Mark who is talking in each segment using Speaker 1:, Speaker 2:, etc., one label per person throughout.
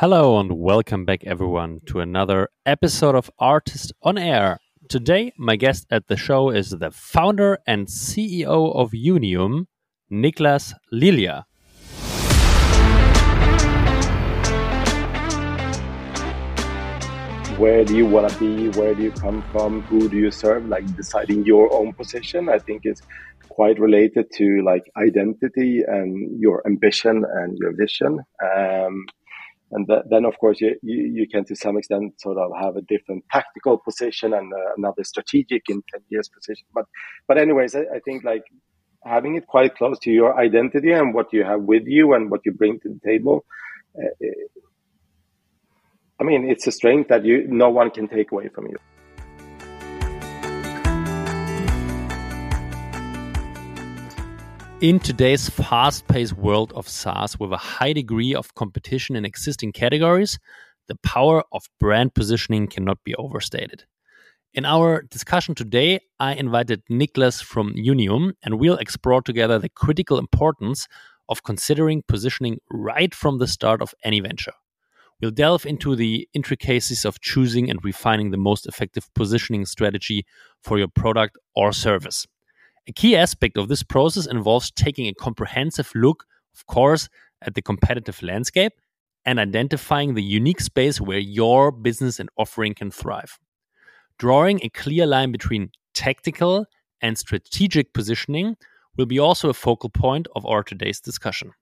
Speaker 1: Hello and welcome back, everyone, to another episode of ARRtist on Air. Today, my guest at the show is the founder and CEO of Younium, Niclas Lilja.
Speaker 2: Where do you want to be? Where do you come from? Who do you serve? Like deciding your own position, I think is quite related to like identity and your ambition and your vision. Um, and th- then of course you, you, you, can to some extent sort of have a different tactical position and uh, another strategic in 10 years position. But but anyways I, I, think like having it quite close to your identity and what you have with you and what you bring to the table uh, i mean it's a strength that you no one can take away from you
Speaker 1: In today's fast paced world of SaaS with a high degree of competition in existing categories, the power of brand positioning cannot be overstated. In our discussion today, I invited Niclas from Younium, and we'll explore together the critical importance of considering positioning right from the start of any venture. We'll delve into the intricacies of choosing and refining the most effective positioning strategy for your product or service. A key aspect of this process involves taking a comprehensive look, of course, at the competitive landscape and identifying the unique space where your business and offering can thrive. Drawing a clear line between tactical and strategic positioning will be also a focal point of our today's discussion.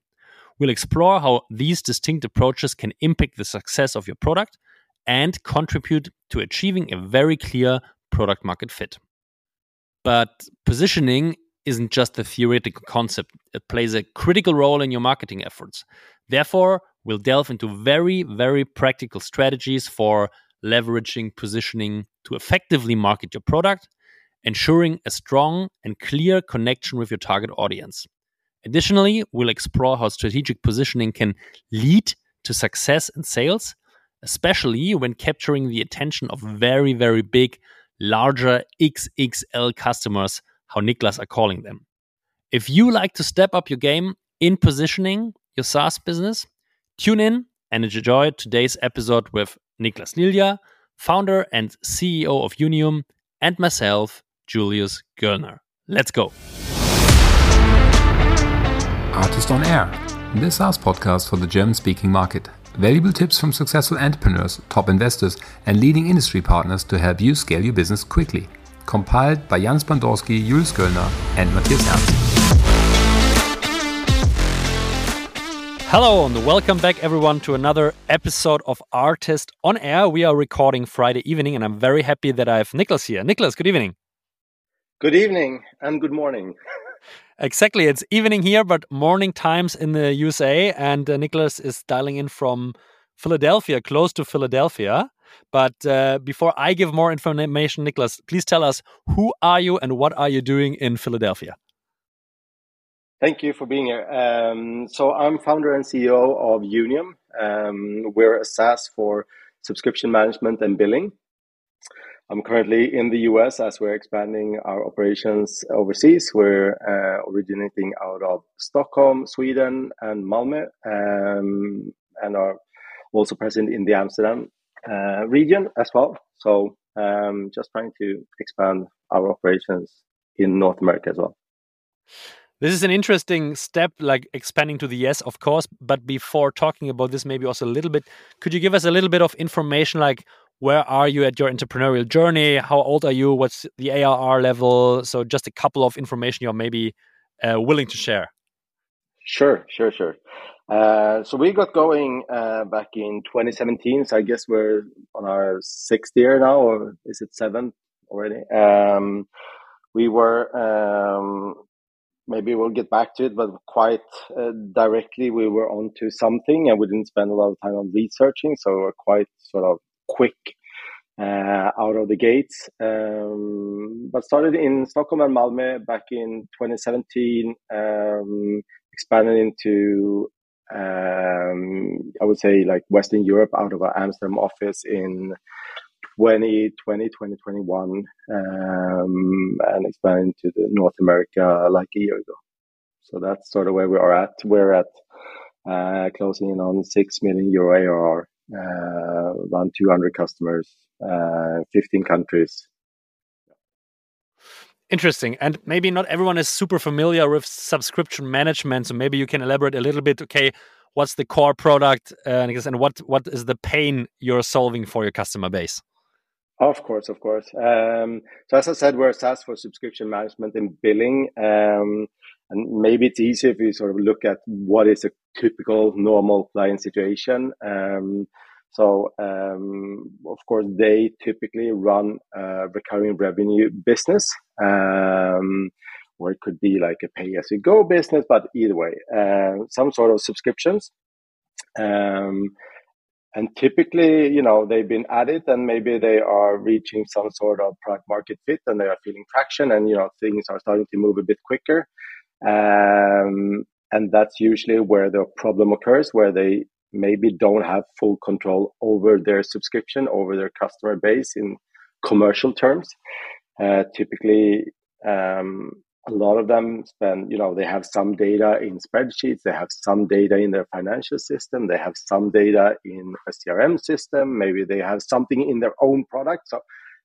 Speaker 1: We'll explore how these distinct approaches can impact the success of your product and contribute to achieving a very clear product market fit. But positioning isn't just a theoretical concept, it plays a critical role in your marketing efforts. Therefore, we'll delve into very, very practical strategies for leveraging positioning to effectively market your product, ensuring a strong and clear connection with your target audience. Additionally, we'll explore how strategic positioning can lead to success in sales, especially when capturing the attention of very, very big larger XXL customers, how Niclas are calling them. If you like to step up your game in positioning your SaaS business, tune in and enjoy today's episode with Niclas Lilja, founder and CEO of Younium, and myself, Julius Göllner. Let's go.
Speaker 3: ARRtist on Air, the SaaS podcast for the German speaking market. Valuable tips from successful entrepreneurs, top investors, and leading industry partners to help you scale your business quickly. Compiled by Jans Bandorski, Jules Göllner, and Matthias Ernst.
Speaker 1: Hello and welcome back everyone to another episode of ARRtist on Air. We are recording Friday evening and I'm very happy that I have Nicholas here. Nicholas, good evening.
Speaker 2: Good evening and good morning.
Speaker 1: Exactly. It's evening here, but morning times in the USA. And uh, Nicholas is dialing in from Philadelphia, close to Philadelphia. But uh, before I give more information, Nicholas, please tell us who are you and what are you doing in Philadelphia?
Speaker 2: Thank you for being here. Um, so I'm founder and CEO of Younium. Um, we're a SaaS for subscription management and billing. I'm currently in the US as we're expanding our operations overseas. We're uh, originating out of Stockholm, Sweden, and Malmö, um, and are also present in the Amsterdam uh, region as well. So, um, just trying to expand our operations in North America as well.
Speaker 1: This is an interesting step, like expanding to the US, of course. But before talking about this, maybe also a little bit, could you give us a little bit of information, like where are you at your entrepreneurial journey? How old are you? What's the ARR level? So just a couple of information you're maybe uh, willing to share.
Speaker 2: Sure, sure, sure. Uh, so we got going uh, back in 2017. So I guess we're on our sixth year now, or is it seventh already? Um, we were um, maybe we'll get back to it, but quite uh, directly we were onto something, and we didn't spend a lot of time on researching. So we're quite sort of quick uh, out of the gates. Um, but started in Stockholm and Malmö back in 2017, um, expanded into, um, I would say, like Western Europe out of our Amsterdam office in 2020, 2021, um, and expanded to the North America like a year ago. So that's sort of where we are at. We're at uh, closing in on 6 million euro ARR, around 200 customers, uh, 15 countries.
Speaker 1: Interesting. And maybe not everyone is super familiar with subscription management. So maybe you can elaborate a little bit. Okay, what's the core product uh, and what, what is the pain you're solving for your customer base?
Speaker 2: Of course, of course. Um, so as I said, we're SaaS for subscription management and billing. Um, and maybe it's easier if you sort of look at what is a typical normal client situation. Um, so, um, of course, they typically run a recurring revenue business, um, or it could be like a pay as you go business, but either way, uh, some sort of subscriptions. Um, and typically, you know, they've been at it and maybe they are reaching some sort of product market fit and they are feeling traction and, you know, things are starting to move a bit quicker. Um, and that's usually where the problem occurs, where they maybe don't have full control over their subscription, over their customer base in commercial terms. Uh, typically, um, a lot of them spend, you know, they have some data in spreadsheets, they have some data in their financial system, they have some data in a CRM system, maybe they have something in their own product. So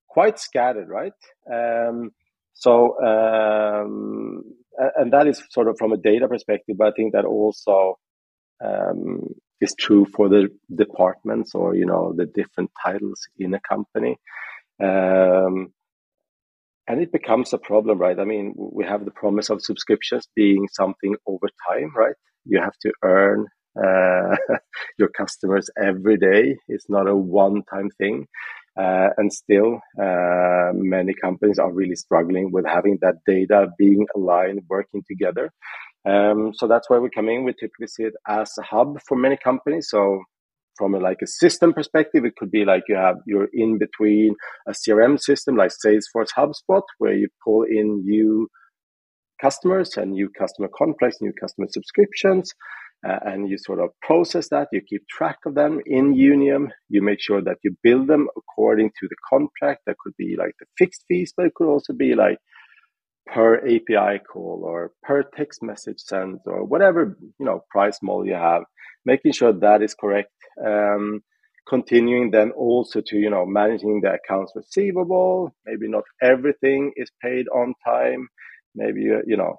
Speaker 2: quite scattered, right? Um, so, um, and that is sort of from a data perspective, but I think that also um, is true for the departments or you know the different titles in a company. Um, and it becomes a problem right? I mean we have the promise of subscriptions being something over time right? You have to earn uh, your customers every day. It's not a one time thing uh, and still uh, many companies are really struggling with having that data being aligned working together um, so that's where we come in. We typically see it as a hub for many companies. So from a, like a system perspective, it could be like you have you're in between a CRM system like Salesforce, HubSpot, where you pull in new customers and new customer contracts, new customer subscriptions, uh, and you sort of process that. You keep track of them in Younium. You make sure that you build them according to the contract. That could be like the fixed fees, but it could also be like per API call or per text message sent or whatever you know price model you have, making sure that is correct. Um, continuing then also to you know managing the accounts receivable. Maybe not everything is paid on time. Maybe you know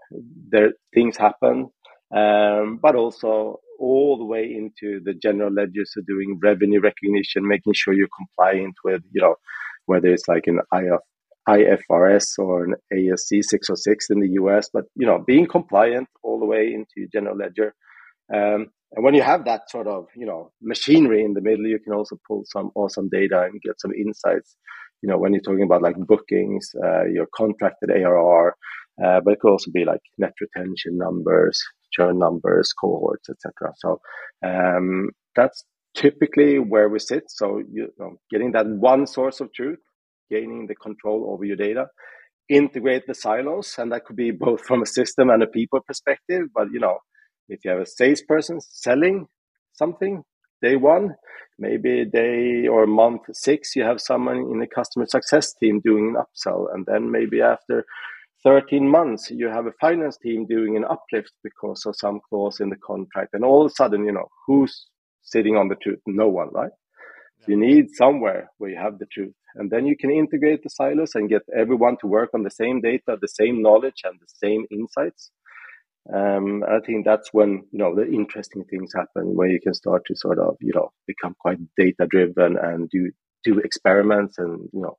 Speaker 2: there things happen, um, but also all the way into the general ledger, so doing revenue recognition, making sure you're compliant with you know whether it's like an IF, IFRS or an ASC 606 in the US, but you know, being compliant all the way into general ledger. Um, and when you have that sort of, you know, machinery in the middle, you can also pull some awesome data and get some insights. You know, when you're talking about like bookings, uh, your contracted ARR, uh, but it could also be like net retention numbers, churn numbers, cohorts, etc. So um, that's typically where we sit. So you know, getting that one source of truth gaining the control over your data integrate the silos and that could be both from a system and a people perspective but you know if you have a salesperson selling something day one maybe day or month six you have someone in the customer success team doing an upsell and then maybe after 13 months you have a finance team doing an uplift because of some clause in the contract and all of a sudden you know who's sitting on the truth no one right you need somewhere where you have the truth. And then you can integrate the silos and get everyone to work on the same data, the same knowledge, and the same insights. Um, I think that's when you know the interesting things happen, where you can start to sort of you know become quite data driven and do do experiments and you know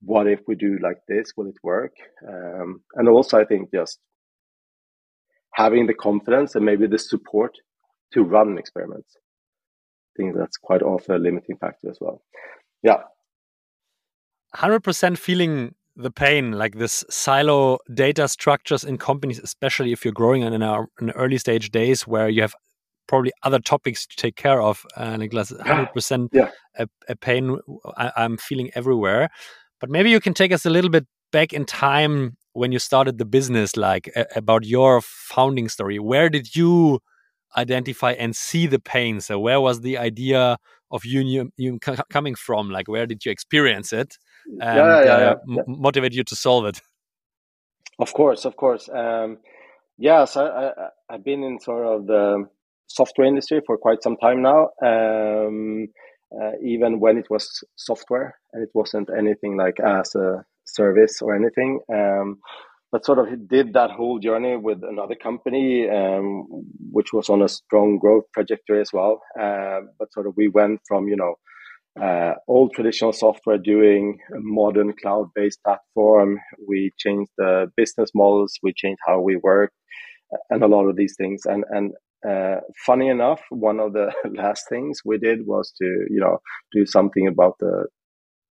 Speaker 2: what if we do like this will it work um, and also i think just having the confidence and maybe the support to run experiments I think that's quite often a limiting factor as well. Yeah.
Speaker 1: 100% feeling the pain, like this silo data structures in companies, especially if you're growing in, in early stage days where you have probably other topics to take care of. Uh, Niclas, 100% yeah. a, a, pain I, I'm feeling everywhere. But maybe you can take us a little bit back in time when you started the business, like about your founding story. Where did you identify and see the pain. So where was the idea of Younium, Younium coming from? Like where did you experience it and yeah, yeah, uh, yeah, motivate you to solve it?
Speaker 2: Of course, of course. Um, yeah, so I, I, have been in sort of the software industry for quite some time now. Um, uh, even when it was software and it wasn't anything like as a service or anything. Um, but sort of did that whole journey with another company, um, which was on a strong growth trajectory as well. Uh, but sort of we went from you know uh, old traditional software doing a modern cloud-based platform. We changed the business models. We changed how we work, and a lot of these things. And and uh, funny enough, one of the last things we did was to you know do something about the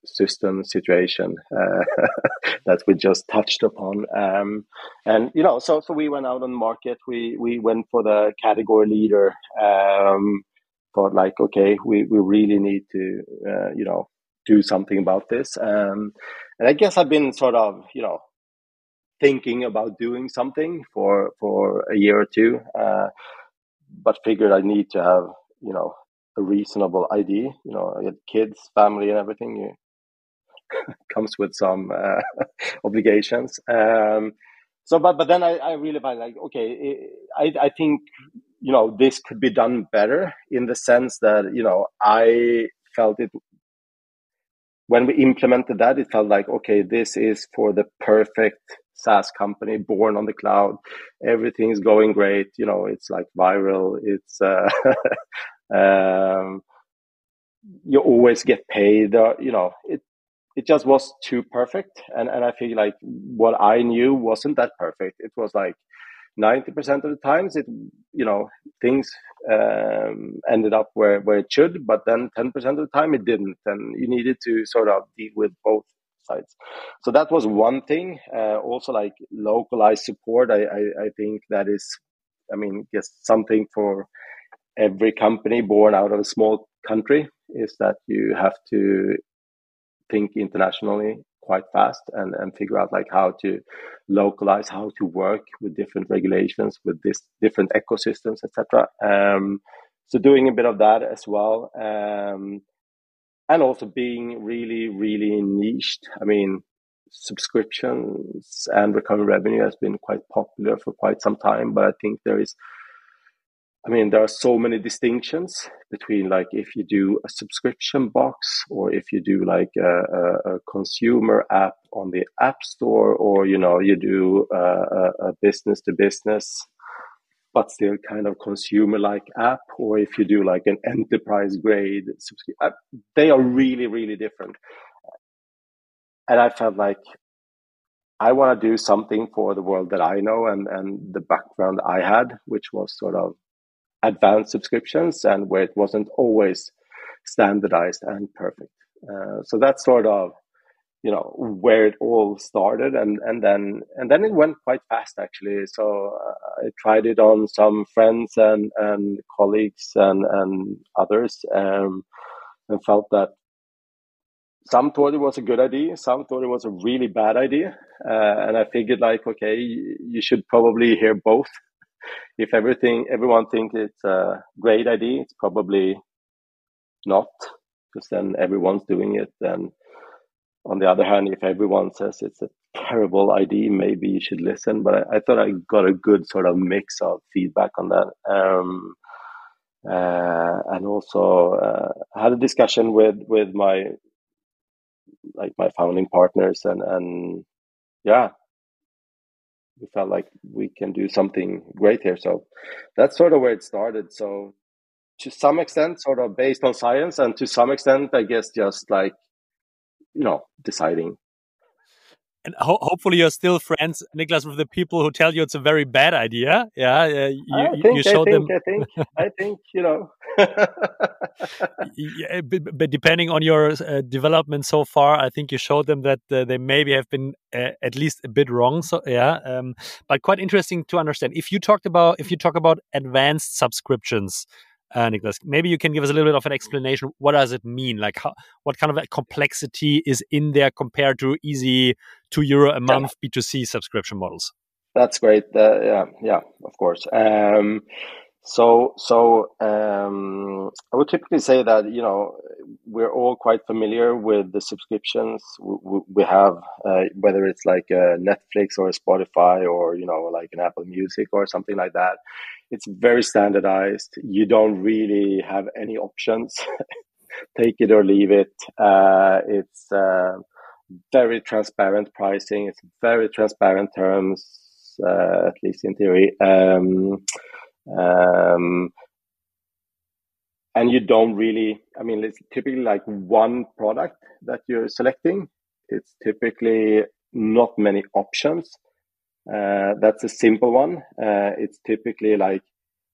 Speaker 2: system situation uh, that we just touched upon. Um, and you know, so so we went out on the market. We we went for the category leader. Um, thought like, okay, we we really need to uh, you know do something about this. Um, and I guess I've been sort of you know thinking about doing something for for a year or two, uh, but figured I need to have you know a reasonable ID. You know, I had kids, family, and everything. You comes with some uh, obligations. Um, so, but but then I, I really find like okay, I I think you know this could be done better in the sense that you know I felt it when we implemented that it felt like okay this is for the perfect SaaS company born on the cloud. Everything's going great. You know, it's like viral. It's uh, um, you always get paid. Uh, you know, it it just was too perfect and and i feel like what i knew wasn't that perfect it was like 90% of the times it you know things um, ended up where where it should but then 10% of the time it didn't and you needed to sort of deal with both so that was one thing. Uh, also like localized support I, I i think that is i mean just something for every company born out of a small country is that you have to think internationally quite fast and, and figure out like how to localize, how to work with different regulations, with this different ecosystems, etc. Um, so doing a bit of that as well, um, and also being really, really niched. I mean, subscriptions and recurring revenue has been quite popular for quite some time, but I think there is I mean, there are so many distinctions between like if you do a subscription box or if you do like a, a, a consumer app on the app store or, you know, you do uh, a, a business to business, but still kind of consumer like app, or if you do like an enterprise grade uh, they are really, really different. And I felt like I want to do something for the world that I know and, and the background I had, which was sort of advanced subscriptions and where it wasn't always standardized and perfect. Uh, so that's sort of you know where it all started and and then and then it went quite fast actually so uh, i tried it on some friends and and colleagues and and others um, and felt that some thought it was a good idea some thought it was a really bad idea uh, and i figured like okay you should probably hear both if everything everyone thinks it's a great idea, it's probably not, because then everyone's doing it. And on the other hand, if everyone says it's a terrible idea, maybe you should listen. But I, I thought I got a good sort of mix of feedback on that. Um, uh, and also uh, had a discussion with with my like my founding partners and and yeah we felt like we can do something great here. So that's sort of where it started. So to some extent, sort of based on science, and to some extent, I guess just like you know deciding
Speaker 1: and ho hopefully you're still friends, Niclas, with the people who tell you it's a very bad idea. Yeah, uh, you,
Speaker 2: I think, you show I think, them. I think, I think, you know.
Speaker 1: yeah, but, but, depending on your uh, development so far, I think you showed them that uh, they maybe have been uh, at least a bit wrong. So yeah, um, but quite interesting to understand. If you talked about if you talk about advanced subscriptions, uh, Niclas. Maybe you can give us a little bit of an explanation. What does it mean? Like, how, what kind of complexity is in there compared to easy two euro a month yeah. B2C subscription models?
Speaker 2: That's great. Uh, yeah, yeah, of course. Um, so, so um, I would typically say that you know we're all quite familiar with the subscriptions we, we have, uh, whether it's like a Netflix or a Spotify or you know like an Apple Music or something like that it's very standardized. You don't really have any options. Take it or leave it. Uh, it's uh, very transparent pricing. It's very transparent terms, uh, at least in theory. Um, um, and you don't really, I mean, it's typically like one product that you're selecting. It's typically not many options. Uh, that's a simple one. Uh, it's typically like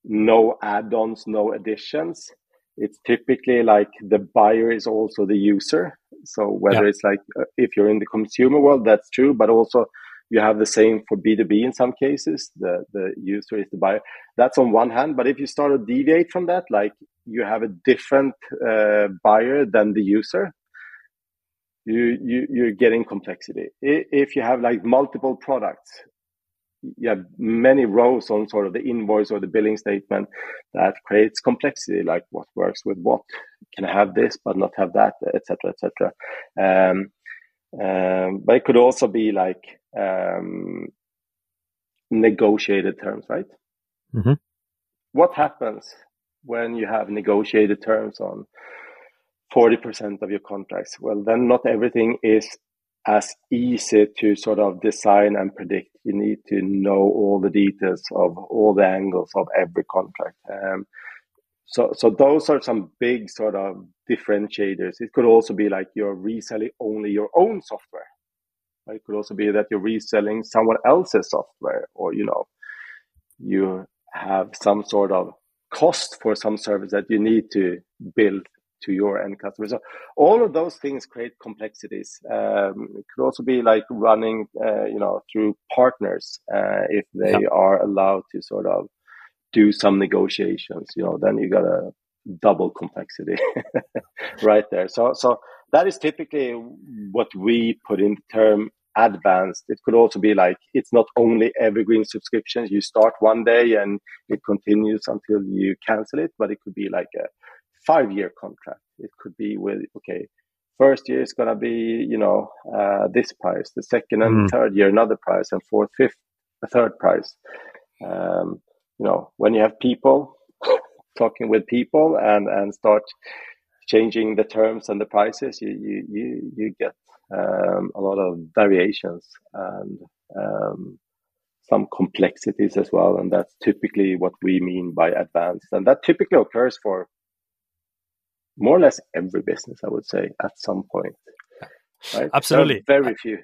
Speaker 2: no add-ons, no additions. It's typically like the buyer is also the user. So whether yeah. it's like uh, if you're in the consumer world, that's true, but also you have the same for B2B in some cases. The the user is the buyer. That's on one hand. But if you start to deviate from that, like you have a different uh, buyer than the user, you, you you're getting complexity. If you have like multiple products, you have many rows on sort of the invoice or the billing statement that creates complexity, like what works with what. Can I have this but not have that, etc., etc. Um, um, but it could also be like um, negotiated terms, right? Mm-hmm. What happens when you have negotiated terms on 40% of your contracts? Well, then not everything is as easy to sort of design and predict. You need to know all the details of all the angles of every contract. Um, so, so those are some big sort of differentiators. It could also be like you're reselling only your own software. It could also be that you're reselling someone else's software, or you know, you have some sort of cost for some service that you need to build to your end customer. So all of those things create complexities. Um, it could also be like running, uh, you know, through partners uh, if they yeah. are allowed to sort of do some negotiations. You know, then you got a double complexity right there. So so that is typically what we put in the term advanced. It could also be like it's not only evergreen subscriptions. You start one day and it continues until you cancel it, but it could be like a five year contract. It could be with, okay, first year is going to be, you know, uh, this price, the second and mm. third year, another price, and fourth, fifth, a third price. Um, you know, when you have people talking with people and, and start changing the terms and the prices, you, you, you, you get um, a lot of variations and um, some complexities as well. And that's typically what we mean by advanced. And that typically occurs for more or less every business, I would say, at some point.
Speaker 1: Right? Absolutely.
Speaker 2: Very few.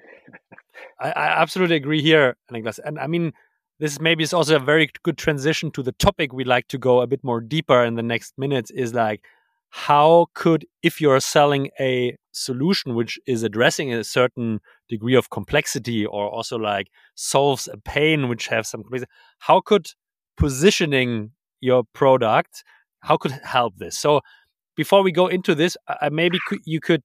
Speaker 1: I, I, absolutely agree here, Niclas. And I mean, this maybe is also a very good transition to the topic we'd like to go a bit more deeper in the next minutes is like, how could, if you're selling a solution which is addressing a certain degree of complexity or also like solves a pain which has some how could positioning your product, how could help this? So before we go into this, uh, maybe you could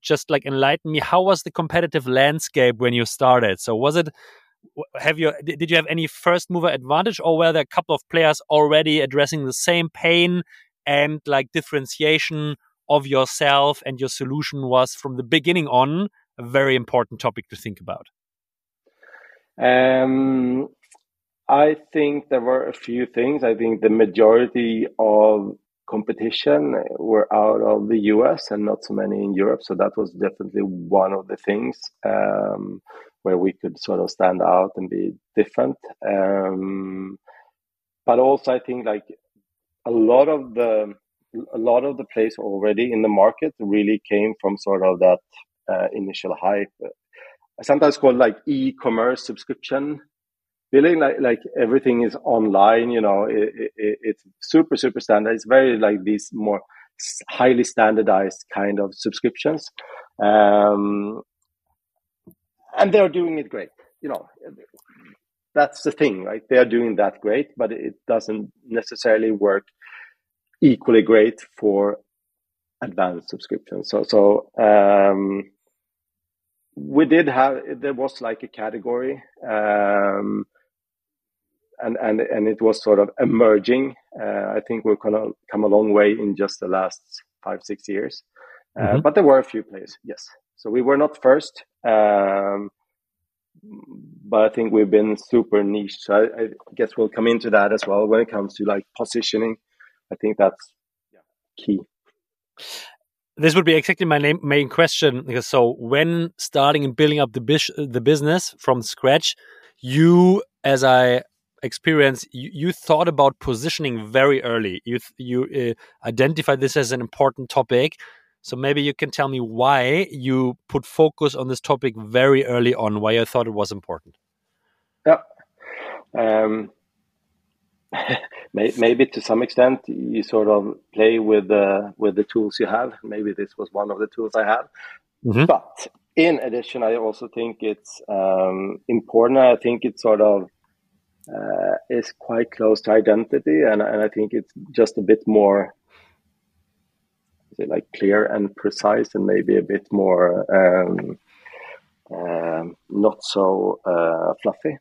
Speaker 1: just like enlighten me. How was the competitive landscape when you started? So was it have you did you have any first mover advantage, or were there a couple of players already addressing the same pain and like differentiation of yourself and your solution was from the beginning on a very important topic to think about?
Speaker 2: Um, I think there were a few things. I think the majority of competition were out of the US and not so many in Europe. So that was definitely one of the things um, where we could sort of stand out and be different. Um, but also, I think like a lot of the a lot of the place already in the market really came from sort of that uh, initial hype. I sometimes called like e-commerce subscription. Feeling like like everything is online you know it, it, it's super super standard. It's very like these more highly standardized kind of subscriptions. Um, and they're doing it great you know. That's the thing right? They are doing that great but it doesn't necessarily work equally great for advanced subscriptions so so um, we did have there was like a category um, and and and it was sort of emerging. Uh, I think we've kind of come a long way in just the last five six years, uh, mm-hmm. but there were a few players. Yes, so we were not first, um, but I think we've been super niche. So I, I, guess we'll come into that as well when it comes to like positioning. I think that's key.
Speaker 1: This would be exactly my name, main question. Because so when starting and building up the the business from scratch, you, as I experience, you, you thought about positioning very early. You you uh, identified this as an important topic. So maybe you can tell me why you put focus on this topic very early on. Why you thought it was important.
Speaker 2: Yeah. Um, maybe to some extent you sort of play with the with the tools you have. Maybe this was one of the tools I have. Mm-hmm. But in addition, I also think it's um, important. I think it sort of uh, is quite close to identity, and, and I think it's just a bit more like clear and precise, and maybe a bit more um, um, not so uh, fluffy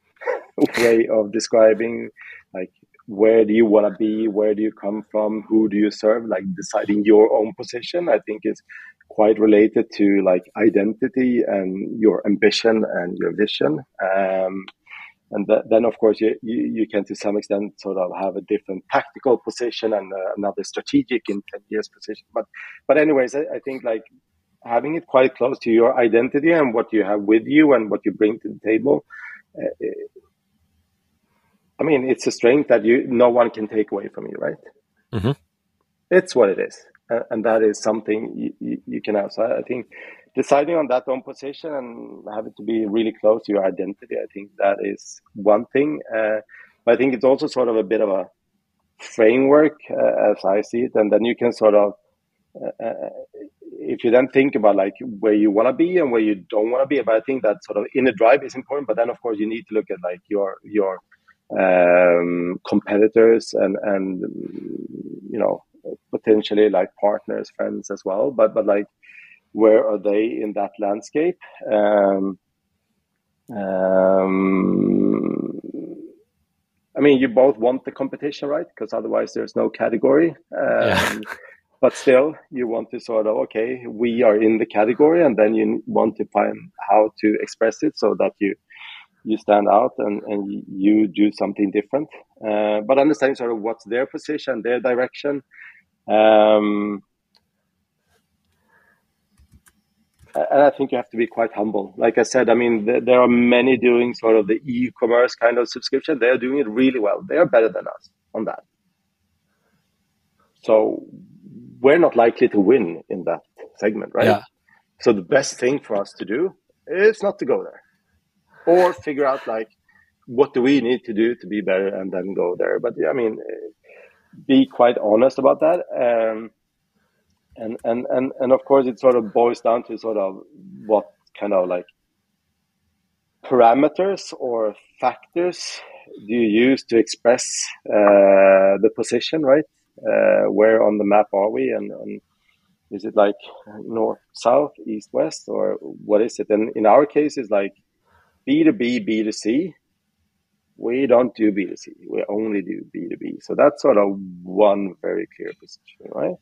Speaker 2: way of describing like where do you want to be? Where do you come from? Who do you serve? Like deciding your own position i think is quite related to like identity and your ambition and your vision. Um, and th- then of course you, you, you can to some extent sort of have a different tactical position and uh, another strategic in 10 years position. But but anyways I, I, think like having it quite close to your identity and what you have with you and what you bring to the table uh, I mean, it's a strength that you no one can take away from you, right? Mm-hmm. It's what it is, and that is something you, you, can have. So I think deciding on that own position and have it to be really close to your identity, I think that is one thing. Uh, but I think it's also sort of a bit of a framework uh, as I see it, and then you can sort of. Uh, uh if you then think about like where you want to be and where you don't want to be, but I think that sort of inner drive is important. But then, of course, you need to look at like your your um, competitors and and you know potentially like partners, friends as well. But but like where are they in that landscape? Um, um, I mean, you both want the competition, right? Because otherwise, there's no category. Um, yeah. But still, you want to sort of okay, we are in the category, and then you want to find how to express it so that you you stand out and, and you do something different. Uh, but understanding sort of what's their position, their direction. Um, and I think you have to be quite humble. Like I said, I mean, th- there are many doing sort of the e-commerce kind of subscription. They are doing it really well. They are better than us on that. So we're not likely to win in that segment, right? Yeah. So the best thing for us to do is not to go there or figure out like what do we need to do to be better and then go there. But yeah, I mean, be quite honest about that. Um, and, and, and, and of course, it sort of boils down to sort of what kind of like parameters or factors do you use to express uh, the position, right? Uh, where on the map are we? And, and is it like north, south, east, west, or what is it? And in our case, it's like B2B, B2C, we don't do B2C. We only do B2B. So that's sort of one very clear position, right?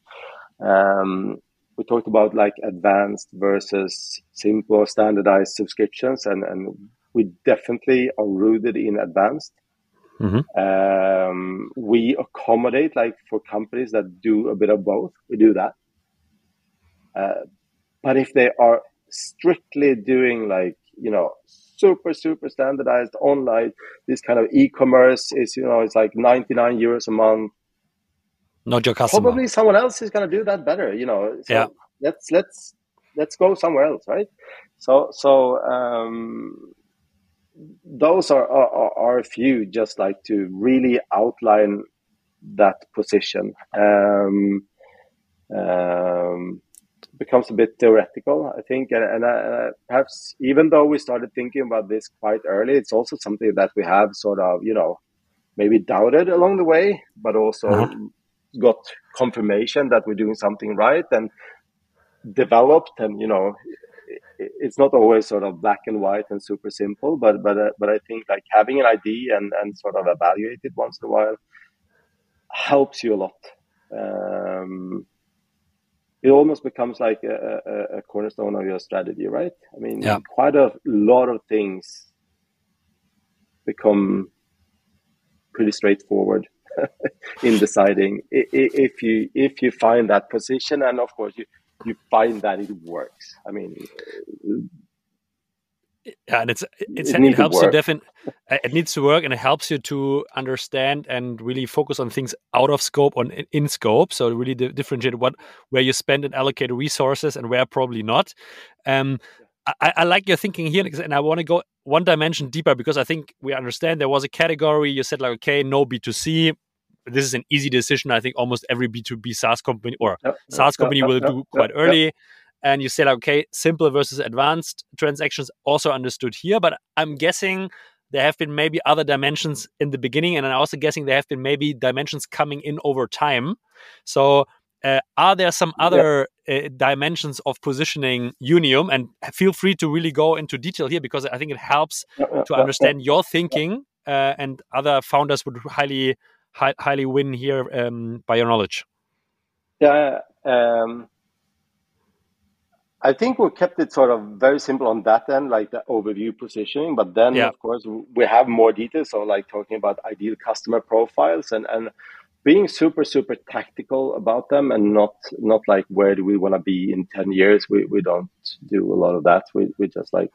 Speaker 2: Um, we talked about like advanced versus simple standardized subscriptions, and, and we definitely are rooted in advanced. Mm-hmm. Um, we accommodate like for companies that do a bit of both. We do that. Uh, but if they are strictly doing like you know super super standardized online. This kind of e-commerce is you know it's like 99 euros a month.
Speaker 1: Not your customer.
Speaker 2: Probably someone else is going to do that better you know. So yeah. let's let's let's go somewhere else right? So so um those are, are, are a few just like to really outline that position. Um um becomes a bit theoretical, I think. And, and uh, perhaps even though we started thinking about this quite early, it's also something that we have sort of, you know, maybe doubted along the way, but also uh-huh. got confirmation that we're doing something right and developed. And, you know, it's not always sort of black and white and super simple, but but uh, but I think like having an idea and and sort of evaluate it once in a while helps you a lot. Um, it almost becomes like a, a, a, cornerstone of your strategy, right? I mean, yeah. quite a lot of things become pretty straightforward in deciding if you if you find that position and of course you you find that it works i mean
Speaker 1: and it's, it's it, it helps you definitely it needs to work and it helps you to understand and really focus on things out of scope on in scope so really differentiate what where you spend and allocate resources and where probably not. Um, I, I, like your thinking here and i want to go one dimension deeper because i think we understand there was a category you said like okay no b2c this is an easy decision. I think almost every b2b saas company or saas company will do quite early and you say like, okay, simple versus advanced transactions also understood here, but I'm guessing there have been maybe other dimensions in the beginning, and I'm also guessing there have been maybe dimensions coming in over time. So, uh, are there some other yeah. uh, dimensions of positioning Younium? And feel free to really go into detail here because I think it helps to understand your thinking, uh, and other founders would highly, hi highly win here um, by your knowledge.
Speaker 2: Yeah. Um I think we kept it sort of very simple on that end, like the overview positioning. But then, yeah. of course, we have more details. So, like talking about ideal customer profiles and and being super super tactical about them, and not not like where do we want to be in ten years. We we don't do a lot of that. We we just like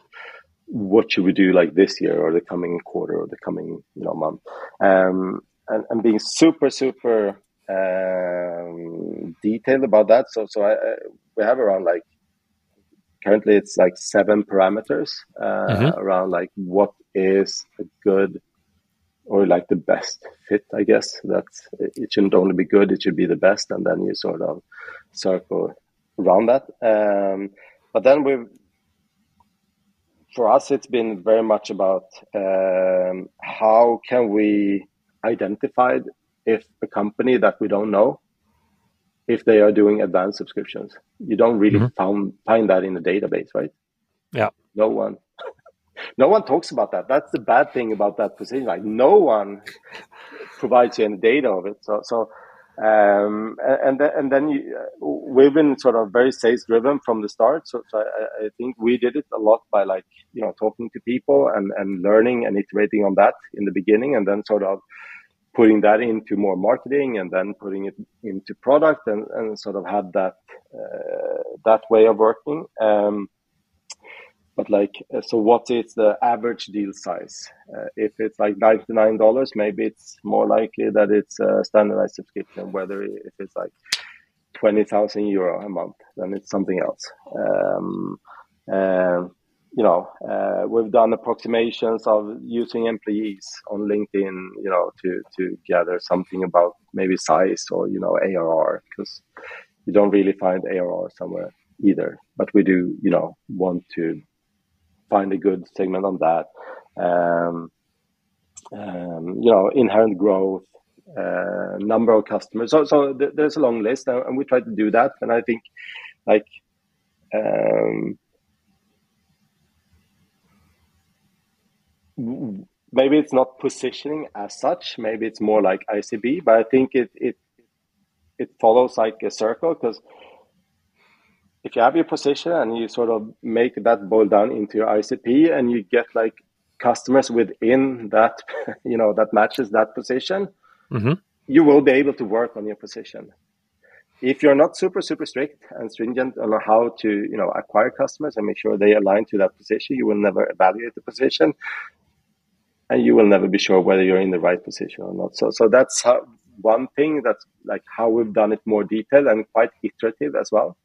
Speaker 2: what should we do like this year or the coming quarter or the coming you know month, um, and and being super super um, detailed about that. So so I, I, we have around like currently it's like seven parameters uh, mm-hmm. around like what is a good or like the best fit i guess that's it shouldn't only be good it should be the best and then you sort of circle around that um, but then we've for us it's been very much about um, how can we identify if a company that we don't know if they are doing advanced subscriptions. You don't really mm-hmm. found, find that in the database, right?
Speaker 1: Yeah.
Speaker 2: No one. no one talks about that. That's the bad thing about that position. Like no one provides you any data of it. So, so, um, and then, and then you, uh, we've been sort of very sales driven from the start. So, so I, I, think we did it a lot by like, you know, talking to people and, and learning and iterating on that in the beginning and then sort of putting that into more marketing and then putting it into product and, and sort of had that uh, that way of working. Um, but like, uh, so what is the average deal size? Uh, if it's like ninety nine dollars, maybe it's more likely that it's a standardized subscription. Whether if it's like twenty thousand euro a month, then it's something else. Um, um you know, uh, we've done approximations of using employees on LinkedIn, you know, to to gather something about maybe size or you know ARR because you don't really find ARR somewhere either. But we do, you know, want to find a good segment on that. Um, um, you know, inherent growth, uh, number of customers. So, so th- there's a long list, and, we try to do that. And I think, like, um, maybe it's not positioning as such. Maybe it's more like ICP, but I think it it it follows like a circle because if you have your position and you sort of make that boil down into your ICP and you get like customers within that, you know, that matches that position, mm-hmm. you will be able to work on your position. If you're not super, super strict and stringent on how to, you know, acquire customers and make sure they align to that position, you will never evaluate the position and you will never be sure whether you're in the right position or not. So, so that's how, one thing that's like how we've done it more detailed and quite iterative as well.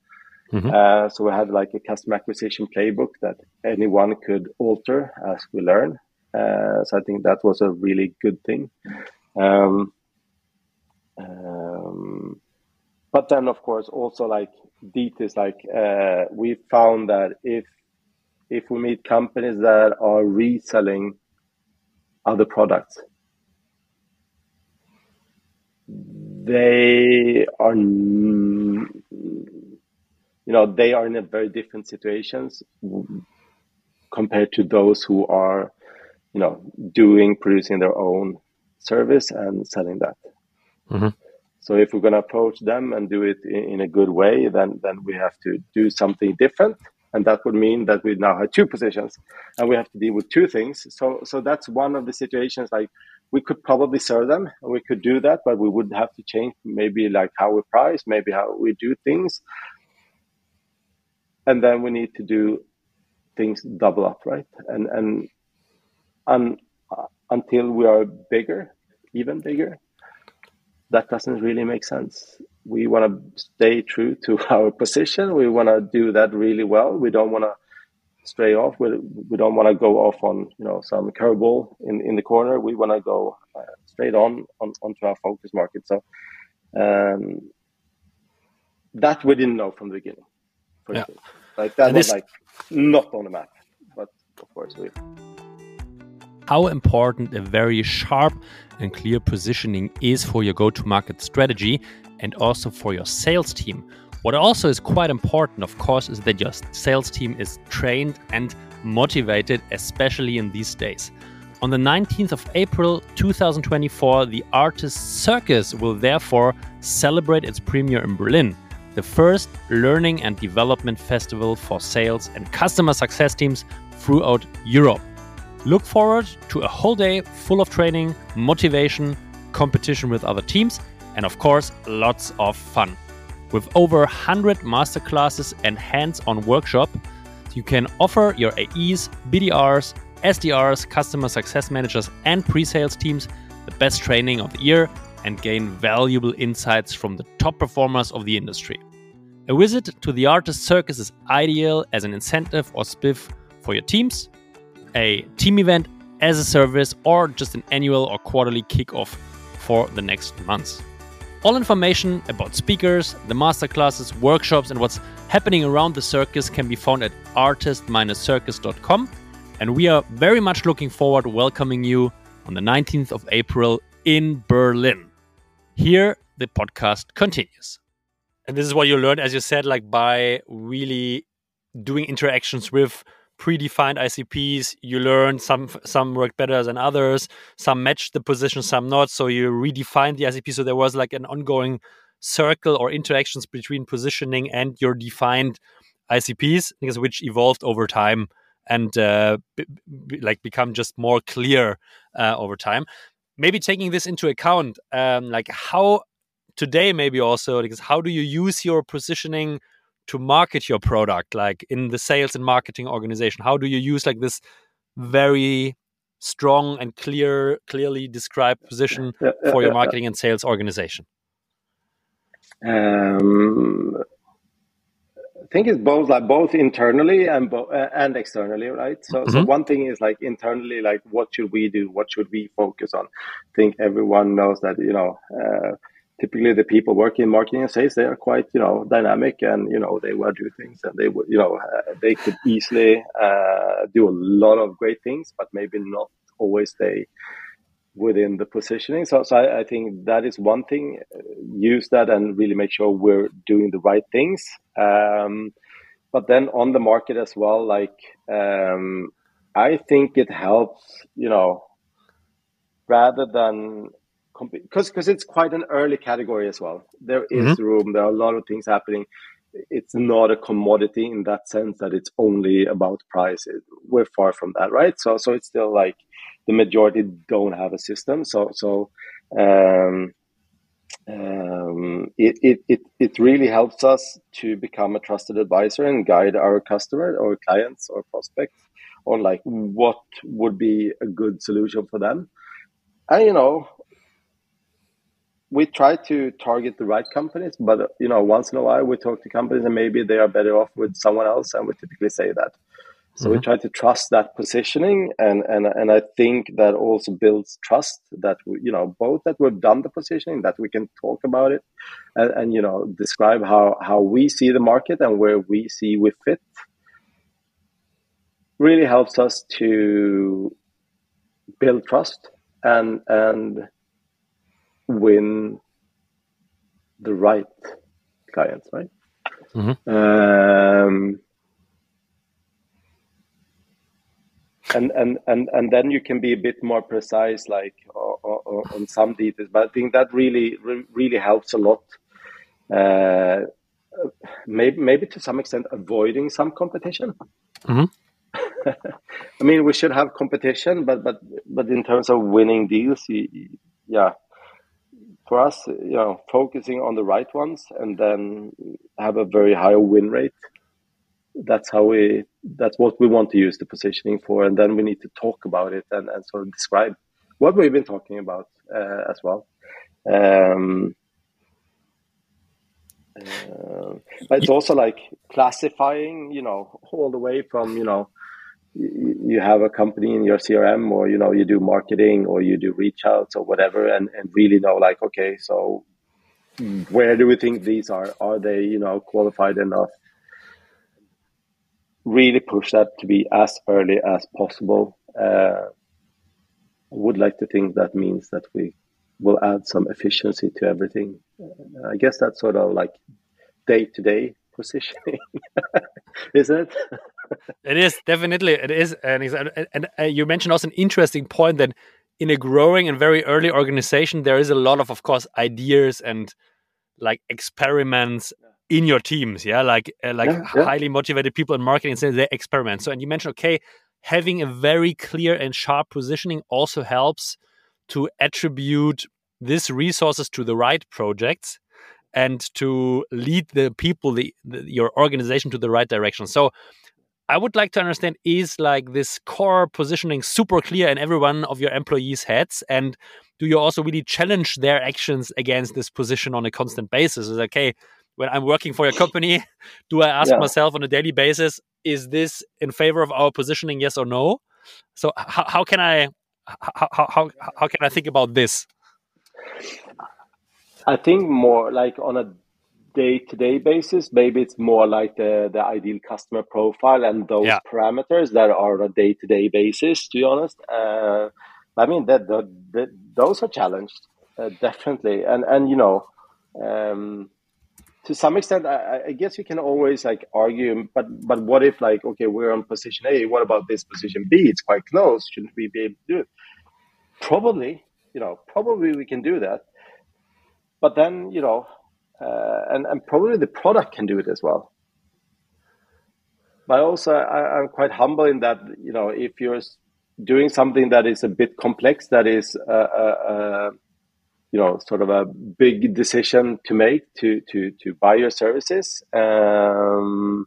Speaker 2: Mm-hmm. Uh, so we had like a customer acquisition playbook that anyone could alter as we learn. Uh, so I think that was a really good thing. Um, um, but then, of course, also like details. Like uh, we found that if if we meet companies that are reselling other products. They are, you know, they are in a very different situations compared to those who are, you know, doing, producing their own service and selling that. Mm-hmm. So if we're going to approach them and do it in, in, a good way, then then we have to do something different and that would mean that we now have two positions, and we have to deal with two things. So, so that's one of the situations. Like we could probably serve them, and we could do that, but we would have to change maybe like how we price, maybe how we do things, and then we need to do things double up, right? And and and uh, until we are bigger, even bigger, that doesn't really make sense. We want to stay true to our position. We want to do that really well. We don't want to stray off. We, we don't want to go off on you know some curveball in, in the corner. We want to go uh, straight on, on onto our focus market. So um, that we didn't know from the beginning.
Speaker 1: Yeah.
Speaker 2: Like that and was this... like not on the map, but of course we.
Speaker 1: How important a very sharp and clear positioning is for your go-to-market strategy and also for your sales team. What also is quite important, of course, is that your sales team is trained and motivated, especially in these days. On the 19th of April 2024, the ARRtist Circus will therefore celebrate its premiere in Berlin, the first learning and development festival for sales and customer success teams throughout Europe. Look forward to a whole day full of training, motivation, competition with other teams, and of course, lots of fun. With over 100 masterclasses and hands on workshop, you can offer your AEs, BDRs, SDRs, customer success managers, and pre sales teams the best training of the year and gain valuable insights from the top performers of the industry. A visit to the ARRtist Circus is ideal as an incentive or spiff for your teams, a team event as a service, or just an annual or quarterly kickoff for the next months. All information about speakers, the masterclasses, workshops, and what's happening around the circus can be found at artist-circus.com. And we are very much looking forward to welcoming you on the 19th of April in Berlin. Here, the podcast continues. And this is what you learned, as you said, like by really doing interactions with predefined ICPs. You learn some some work better than others. Some match the position, some not. So you redefine the ICP. So there was like an ongoing circle or interactions between positioning and your defined ICPs, which evolved over time and uh, like become just more clear uh, over time. Maybe taking this into account, um, like how today, maybe also because how do you use your positioning to market your product like in the sales and marketing organization how do you use like this very strong and clear clearly described position yeah, yeah, for your yeah, marketing and sales organization
Speaker 2: um, I think it's both like both internally and bo- uh, and externally, right? So, mm-hmm. so one thing is like internally, like what should we do? What should we focus on? I think everyone knows that you know uh, typically the people working in marketing and sales they are quite you know dynamic and you know they will do things and they you know uh, they could easily uh, do a lot of great things but maybe not always stay within the positioning. So, so I, I think that is one thing. Use that and really make sure we're doing the right things. Um, but then on the market as well like um, i think it helps you know rather than because because it's quite an early category as well. There is mm-hmm. room. There are a lot of things happening. It's not a commodity in that sense that it's only about price. It, we're far from that, right? So so it's still like the majority don't have a system. So so um, um, it, it, it, it really helps us to become a trusted advisor and guide our customer or clients or prospects on like what would be a good solution for them. And you know, we try to target the right companies, but you know, once in a while we talk to companies and maybe they are better off with someone else, and we typically say that. So mm-hmm. we try to trust that positioning, and and and I think that also builds trust that we, you know both that we've done the positioning, that we can talk about it, and, and you know describe how how we see the market and where we see we fit. Really helps us to build trust and and win the right clients, right? Mm-hmm. Um, and, and and and then you can be a bit more precise, like or, or, on some details. But I think that really really helps a lot. Uh, maybe maybe to some extent avoiding some competition. Mm-hmm. I mean, we should have competition, but but but in terms of winning deals, yeah, for us, you know, focusing on the right ones and then have a very high win rate. That's how we. That's what we want to use the positioning for, and then we need to talk about it and, and sort of describe what we've been talking about uh, as well. Um, uh, but it's also like classifying, you know, all the way from you know you have a company in your CRM or you know you do marketing or you do reach outs or whatever and, and really know like okay so where do we think these are? Are they you know qualified enough? Really push that to be as early as possible. Uh, would like to think that means that we will add some efficiency to everything. Uh, I guess that's sort of like day to day positioning isn't it
Speaker 1: it is definitely it is, and and, and uh, you mentioned also an interesting point that in a growing and very early organization, there is a lot of, of course, ideas and like experiments in your teams. Yeah, like uh, like yeah, yeah. highly motivated people in marketing say they experiment. So, and you mentioned okay, having a very clear and sharp positioning also helps to attribute these resources to the right projects and to lead the people the, the, your organization to the right direction so I would like to understand is like this core positioning super clear in every one of your employees' heads? And do you also really challenge their actions against this position on a constant basis? Is okay, when I'm working for your company, do I ask yeah. myself on a daily basis, is this in favor of our positioning, yes or no? So how, how can I how, how, how can I think about this?
Speaker 2: I think more like on a day to day basis, maybe it's more like the, the ideal customer profile and those yeah. parameters that are on a day to day basis, to be honest. Uh, I mean, that, that, those are challenged, uh, definitely. And, and, you know, um, to some extent, I, I, guess you can always like argue, but, but what if like, okay, we're on position A, what about this position B? It's quite close. Shouldn't we be able to do it? Probably, you know, probably we can do that. But then, you know, uh, and and probably the product can do it as well. But also, I, I'm quite humble in that you know if you're doing something that is a bit complex, that is a, a, a you know sort of a big decision to make to to to buy your services. Um,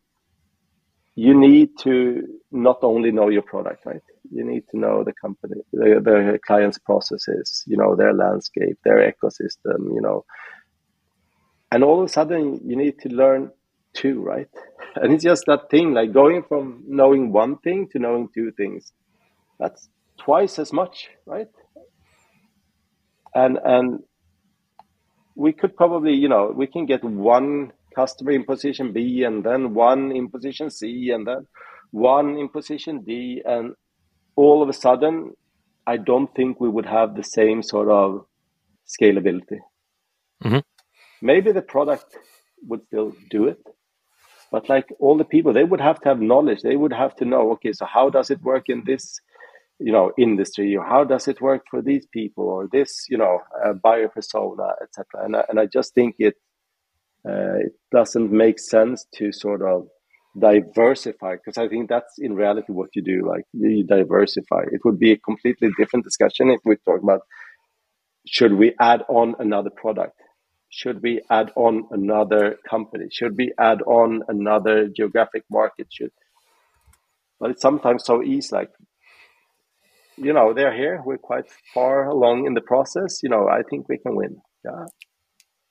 Speaker 2: you need to not only know your product, right? You need to know the company, the, the client's processes, you know, their landscape, their ecosystem, you know, and all of a sudden you need to learn two right? And it's just that thing like going from knowing one thing to knowing two things. That's twice as much right? And and we could probably you know we can get one customer in position b and then one in position c and then one in position d. And all of a sudden i don't think we would have the same sort of scalability. Mm-hmm maybe the product would still do it but like all the people they would have to have knowledge. They would have to know okay so how does it work in this you know industry? Or how does it work for these people? Or this you know uh, buyer persona etc and, I, and i just think it uh, it doesn't make sense to sort of diversify because i think that's in reality what you do like you diversify. It would be a completely different discussion if we talk about should we add on another product should we add on another company? Should we add on another geographic market? Should but it's sometimes so easy like you know, they're here, we're quite far along in the process, you know, I think we can win. Yeah.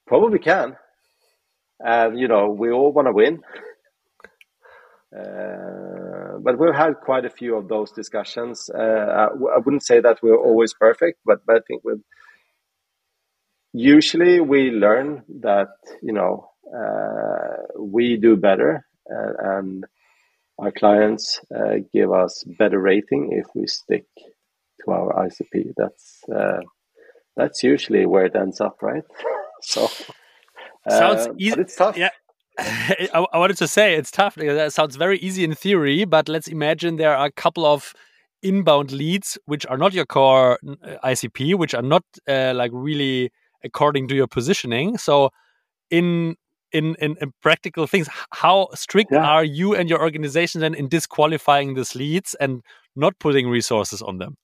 Speaker 2: Probably can. And you know, we all want to win. Uh, but we've had quite a few of those discussions. Uh, I, wouldn't say that we're always perfect, but, but I think we've usually we learn that you know uh, we do better uh, and our clients uh, give us better rating if we stick to our ICP. That's uh, that's usually where it ends up, right? so
Speaker 1: sounds uh, easy. It's tough. Yeah. I, I wanted to say it's tough. That sounds very easy in theory, but let's imagine there are a couple of inbound leads which are not your core uh, ICP, which are not like really according to your positioning. So in in, in, in practical things. How strict
Speaker 2: Yeah.
Speaker 1: are you and your organization then in disqualifying these leads and not putting resources on them?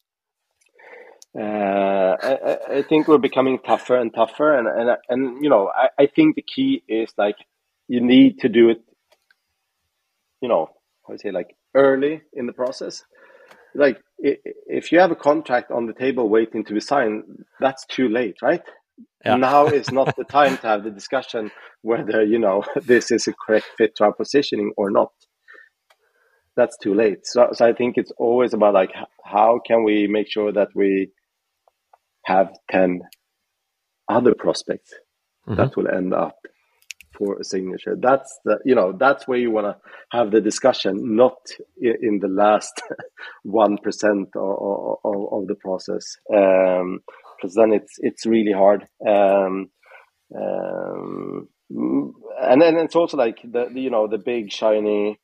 Speaker 2: Uh, I, I- think we're becoming tougher and tougher, and and and you know, I, I think the key is like you need to do it. You know, I would say like early in the process. Like if you have a contract on the table waiting to be signed, that's too late, right?
Speaker 1: Yeah.
Speaker 2: Now is not the time to have the discussion whether you know this is a correct fit to our positioning or not. That's too late. So, so I think it's always about like how can we make sure that we have 10 other prospects mm-hmm. that will end up for a signature that's the you know that's where you want to have the discussion not in, in the last 1% of, of, of the process um, because then it's it's really hard um, um, and then it's also like the, the you know the big shiny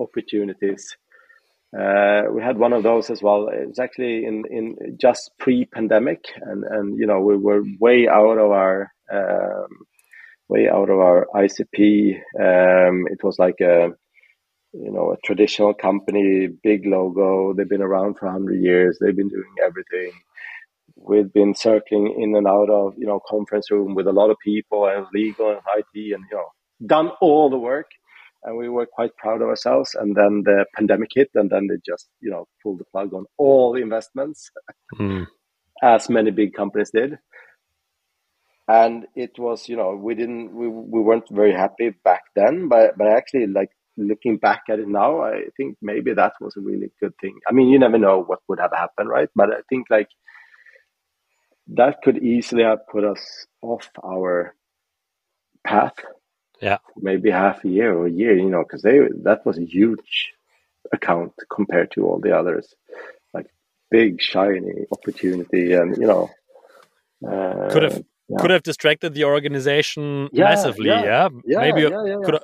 Speaker 2: opportunities uh, we had one of those as well. It was actually in, in just pre-pandemic, and, and you know we were way out of our um, way out of our ICP. Um, it was like a you know a traditional company, big logo. They've been around for hundred years. They've been doing everything. We've been circling in and out of you know conference room with a lot of people and legal and IT, and you know done all the work and we were quite proud of ourselves. And then the pandemic hit, and then they just you know pulled the plug on all the investments,
Speaker 1: Mm.
Speaker 2: as many big companies did. And it was you know we didn't we, we weren't very happy back then, but but actually like looking back at it now, I think maybe that was a really good thing. I mean, you never know what would have happened, right? But I think like that could easily have put us off our path
Speaker 1: Yeah.
Speaker 2: maybe half a year or a year, you know, because they that was a huge account compared to all the others, like big shiny opportunity, and you know, uh,
Speaker 1: Could have
Speaker 2: yeah.
Speaker 1: could have distracted the organization
Speaker 2: Yeah,
Speaker 1: massively.
Speaker 2: yeah,
Speaker 1: Yeah, maybe could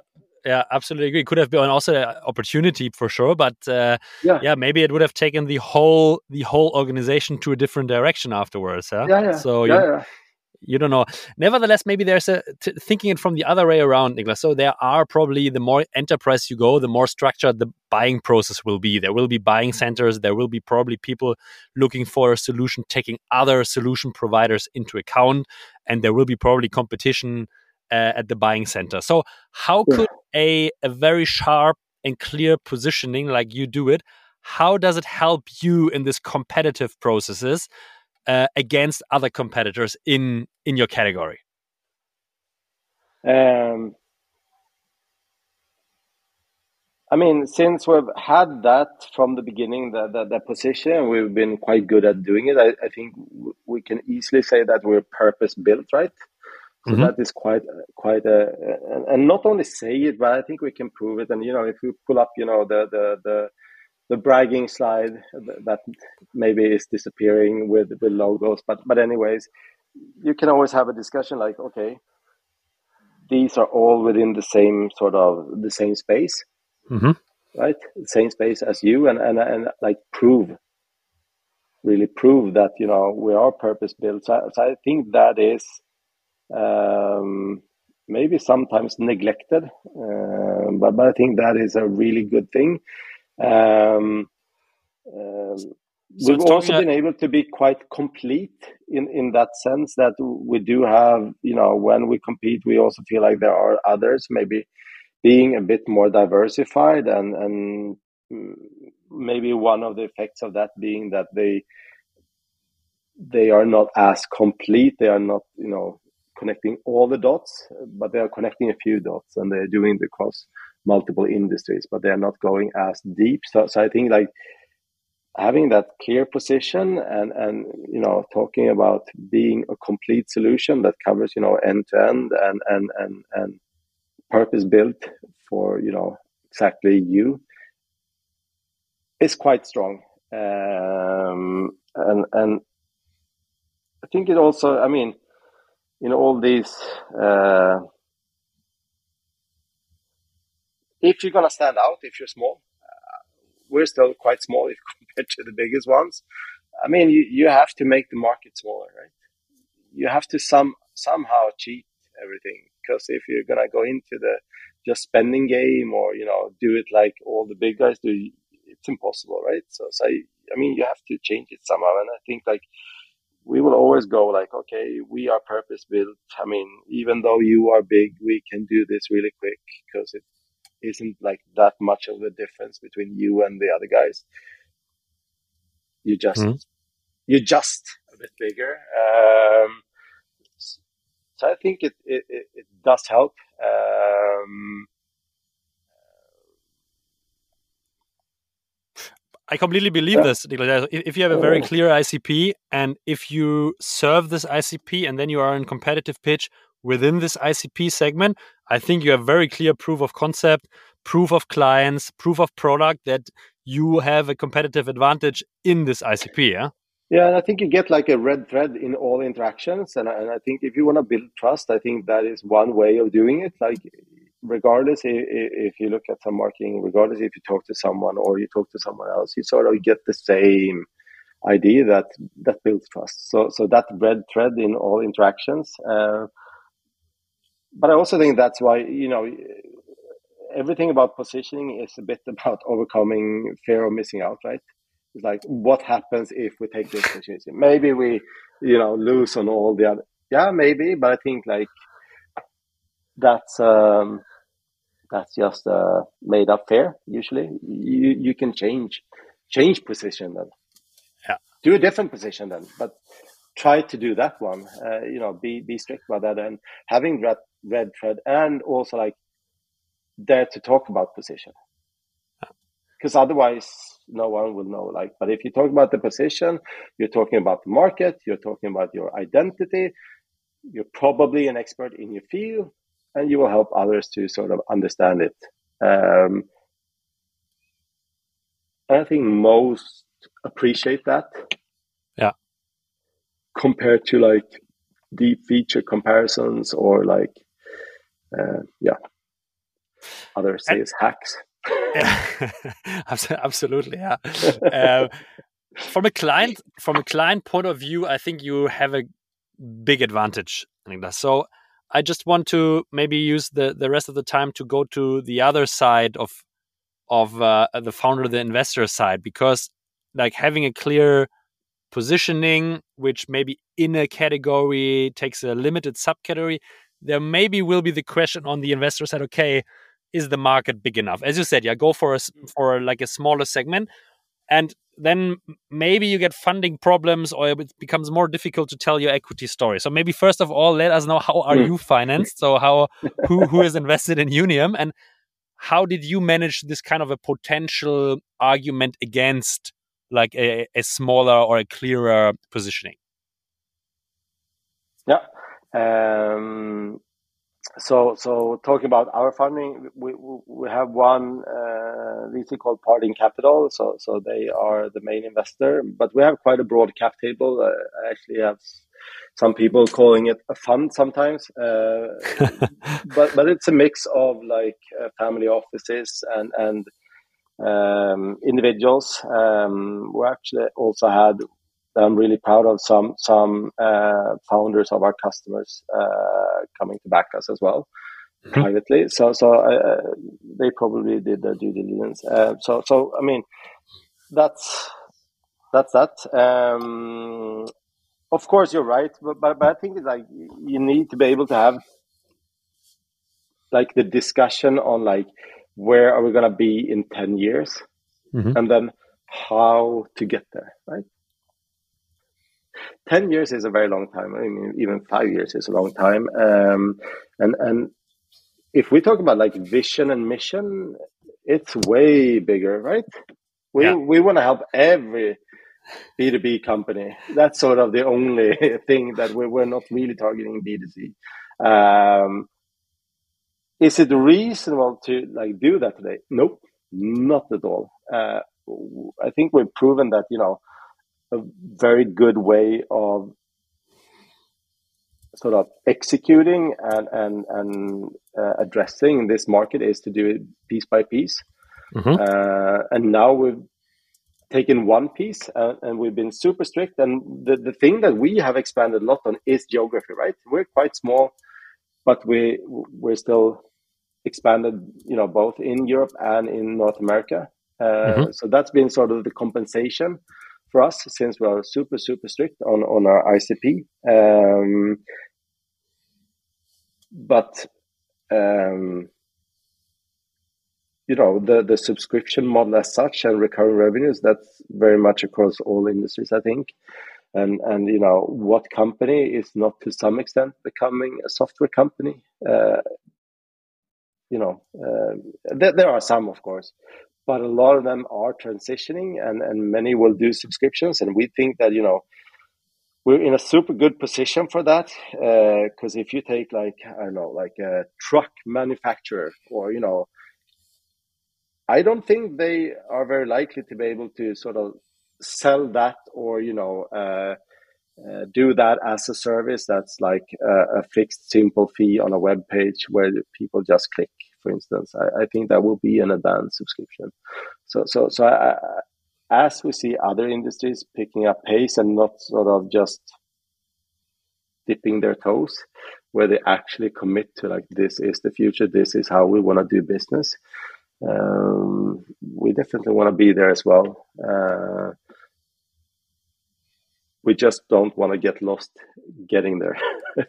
Speaker 1: yeah, absolutely agree. Could have been also an opportunity for sure, but uh,
Speaker 2: Yeah.
Speaker 1: yeah, maybe it would have taken the whole the whole organization to a different direction afterwards. Huh?
Speaker 2: yeah, yeah,
Speaker 1: So
Speaker 2: yeah,
Speaker 1: you,
Speaker 2: yeah.
Speaker 1: you don't know. Nevertheless, maybe there's a t- thinking it from the other way around, Nicholas. So there are probably the more enterprise you go, the more structured the buying process will be. There will be buying centers. There will be probably people looking for a solution, taking other solution providers into account, and there will be probably competition at the buying center. So how
Speaker 2: Yeah.
Speaker 1: could a a very sharp and clear positioning like you do it? How does it help you in this competitive processes uh, against other competitors in in your category?
Speaker 2: Um, I mean, since we've had that from the beginning, that that, that position, we've been quite good at doing it. I, I think we can easily say that we're purpose built, right? So
Speaker 1: Mhm.
Speaker 2: that is quite quite a and, and not only say it, but I think we can prove it. And you know, if we pull up, you know, the the the the bragging slide that maybe is disappearing with with logos, but but anyways, you can always have a discussion like, okay, these are all within the same sort of the same space
Speaker 1: Mm-hmm.
Speaker 2: right same space as you and and, and like prove really prove that you know we are purpose built so, so i think that is um, maybe sometimes neglected um, but, but i think that is a really good thing. Um, um,
Speaker 1: So
Speaker 2: we've also been able to be quite complete in in that sense that we do have you know when we compete we also feel like there are others maybe being a bit more diversified and and mm, maybe one of the effects of that being that they they are not as complete. They are not you know connecting all the dots but they are connecting a few dots and they're doing it across multiple industries but they are not going as deep. So, so i think like having that clear position and and you know talking about being a complete solution that covers you know end to end and and and and purpose built for you know exactly you is quite strong. Um and and i think it also i mean in all these uh if you're gonna stand out if you're small uh, we're still quite small if compared to the biggest ones i mean you, you have to make the market smaller right you have to some somehow cheat everything because if you're gonna go into the just spending game or you know do it like all the big guys do, it's impossible, right? So, so I, I mean, you have to change it somehow, and I think like we will always go like, okay, we are purpose built. I mean, even though you are big, we can do this really quick because it isn't like that much of a difference between you and the other guys. You just, mm-hmm. you just a bit bigger. Um, so I think it, it, it does help. Um,
Speaker 1: I completely believe yeah. this. If you have a very oh. clear ICP and if you serve this ICP and then you are in competitive pitch within this ICP segment, I think you have very clear proof of concept, proof of clients, proof of product that you have a competitive advantage in this ICP. Yeah.
Speaker 2: Yeah, and I think you get like a red thread in all interactions, and I, and I think if you want to build trust, I think that is one way of doing it. Like regardless if, if you look at some marketing, regardless if you talk to someone or you talk to someone else, you sort of get the same idea that that builds trust. So so that red thread in all interactions. Uh, but I also think that's why you know everything about positioning is a bit about overcoming fear of missing out, right? It's like what happens if we take this opportunity? Maybe we, you know, lose on all the other. Yeah, maybe, but I think like that's um, that's just uh, made up fair. Usually, you you can change change position then.
Speaker 1: Yeah.
Speaker 2: Do a different position then, but try to do that one. Uh, you know, be be strict about that and having red red thread and also like dare to talk about position. Because otherwise, no one will know. Like, but if you talk about the position, you're talking about the market, you're talking about your identity. You're probably an expert in your field, and you will help others to sort of understand it. Um, I think most appreciate that.
Speaker 1: Yeah.
Speaker 2: Compared to like deep feature comparisons or like, uh, yeah, others say and, it's hacks.
Speaker 1: yeah, absolutely. Yeah. uh, from a client, from a client point of view, I think you have a big advantage. I think that So I just want to maybe use the the rest of the time to go to the other side of of uh, the founder, the investor side, because like having a clear positioning, which maybe in a category takes a limited subcategory, there maybe will be the question on the investor side. Okay, is the market big enough? As you said, yeah, go for a for like a smaller segment, and then maybe you get funding problems or it becomes more difficult to tell your equity story. So maybe first of all, let us know how are hmm. you financed? So how who who is invested in Younium and how did you manage this kind of a potential argument against like a, a smaller or a clearer positioning?
Speaker 2: Yeah. Um, so so talking about our funding, we we have one uh, VC called Parting Capital. So so they are the main investor, but we have quite a broad cap table. Uh, I actually have some people calling it a fund sometimes, uh, but but it's a mix of like uh, family offices and and um, individuals. Um, we actually also had I'm really proud of some some uh, founders of our customers uh, coming to back us as well mm-hmm. privately. So so uh, they probably did their due diligence. Uh, so so I mean that's that's that. Um, of course, you're right, but, but but I think it's like you need to be able to have like the discussion on like where are we going to be in 10 years mm-hmm. and then how to get there right 10 years is a very long time. I mean, even five years is a long time. Um, and, and if we talk about like vision and mission, it's way bigger, right? We, yeah. we want to help every B2B company. That's sort of the only thing that we're, we're not really targeting B2C. Um, is it reasonable to like do that today? Nope, not at all. Uh, I think we've proven that, you know, a very good way of sort of executing and and and uh, addressing this market is to do it piece by piece. Mm-hmm. Uh, and now we've taken one piece uh, and we've been super strict. And the, the thing that we have expanded a lot on is geography, right? We're quite small but we we're still expanded, you know, both in Europe and in North America. Uh, mm-hmm. So that's been sort of the compensation for us since we are super super strict on on our ICP. Um, but um, you know the the subscription model as such and recurring revenues that's very much across all industries i think and and you know what company is not to some extent becoming a software company uh, you know uh, there, there are some of course but a lot of them are transitioning and and many will do subscriptions and we think that you know we're in a super good position for that because uh, if you take like i don't know like a truck manufacturer or you know I don't think they are very likely to be able to sort of sell that or you know uh, uh, do that as a service that's like a, a, fixed simple fee on a web page where people just click for instance I, I think that will be an advanced subscription so so so I, as we see other industries picking up pace and not sort of just dipping their toes where they actually commit to like this is the future this is how we want to do business um, we definitely want to be there as well. Uh, we just don't want to get lost getting there.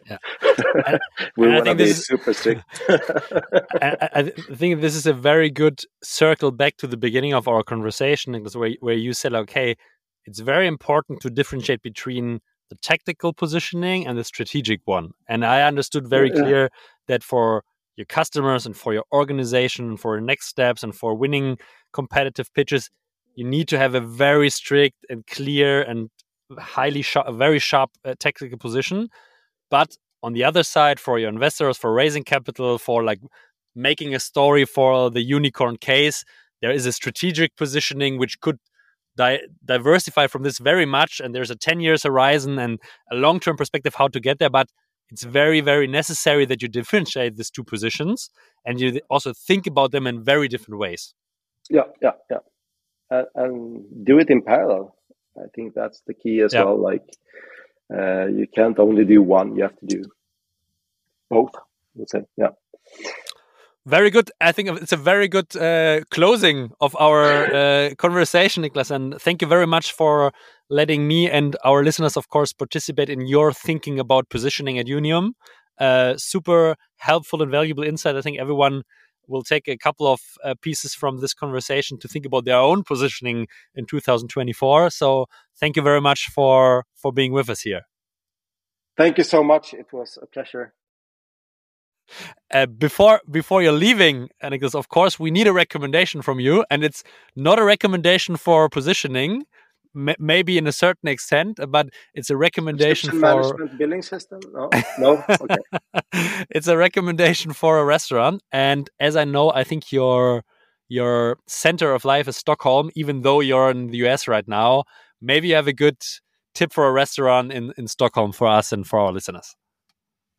Speaker 2: Yeah. we want to be is, super strict.
Speaker 1: I, I, think this is a very good circle back to the beginning of our conversation, where where you said, okay, it's very important to differentiate between the tactical positioning and the strategic one. And I understood very yeah. clear that for your customers and for your organization, for next steps, and for winning competitive pitches, you need to have a very strict and clear and highly sharp, very sharp uh, technical position. But on the other side, for your investors, for raising capital, for like making a story for the unicorn case, there is a strategic positioning which could di- diversify from this very much. And there's a 10 years horizon and a long term perspective how to get there. But it's very very necessary that you differentiate these two positions and you also think about them in very different ways
Speaker 2: yeah yeah yeah uh, and do it in parallel i think that's the key as yeah. well like uh, you can't only do one you have to do both I would say yeah
Speaker 1: very good. I think it's a very good uh, closing of our uh, conversation, Niclas. And thank you very much for letting me and our listeners, of course, participate in your thinking about positioning at Younium. Uh, super helpful and valuable insight. I think everyone will take a couple of uh, pieces from this conversation to think about their own positioning in 2024. So thank you very much for for being with us here.
Speaker 2: Thank you so much. It was a pleasure.
Speaker 1: Uh, before before you're leaving, Niclas, of course, we need a recommendation from you, and it's not a recommendation for positioning, maybe in a certain extent, but it's a recommendation for
Speaker 2: management billing system. No, no, okay.
Speaker 1: it's a recommendation for a restaurant, and as I know, I think your your center of life is Stockholm, even though you're in the US right now. Maybe you have a good tip for a restaurant in in Stockholm for us and for our listeners.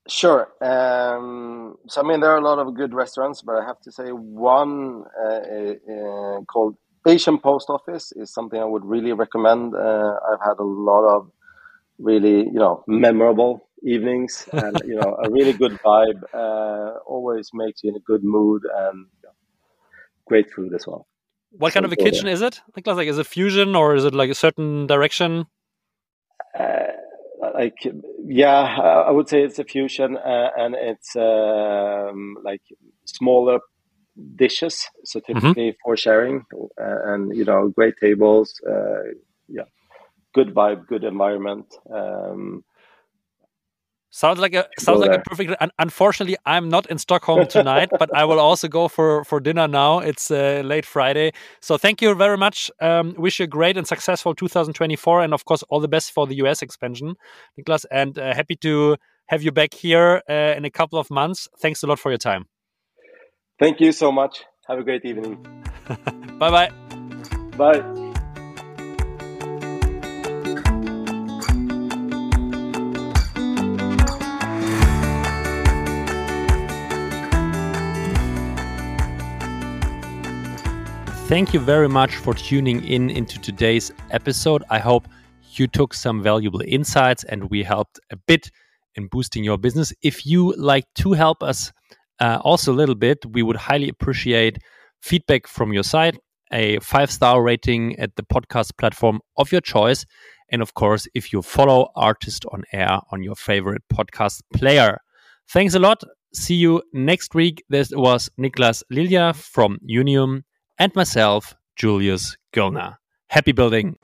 Speaker 2: Sure. Um, so, I mean, there are a lot of good restaurants, but I have to say one uh, uh, called Asian Post Office is something I would really recommend. Uh, I've had a lot of really, you know, memorable evenings and, you know, a really good vibe. Uh, always makes you in a good mood and you know, great food as well.
Speaker 1: What so, kind of a kitchen yeah. is it? Like, like, is it fusion or is it like a certain direction?
Speaker 2: Uh, like yeah i would say it's a fusion uh, and it's um, like smaller dishes so mm-hmm. typically mm-hmm. for sharing uh, and you know great tables uh, yeah good vibe good environment um,
Speaker 1: Sounds like a sounds like a perfect. Unfortunately, I'm not in Stockholm tonight, but I will also go for for dinner now. It's uh, late Friday, so thank you very much. Um, wish you a great and successful 2024, and of course, all the best for the US expansion, Niclas. And uh, happy to have you back here uh, in a couple of months. Thanks a lot for your time.
Speaker 2: Thank you so much. Have a great evening.
Speaker 1: bye bye.
Speaker 2: Bye.
Speaker 1: Thank you very much for tuning in into today's episode. I hope you took some valuable insights and we helped a bit in boosting your business. If you like to help us uh, also a little bit, we would highly appreciate feedback from your side, a five star rating at the podcast platform of your choice. And of course, if you follow ARRtist on Air on your favorite podcast player. Thanks a lot. See you next week. This was Niclas Lilja from Younium and myself, Julius Göllner. Happy building.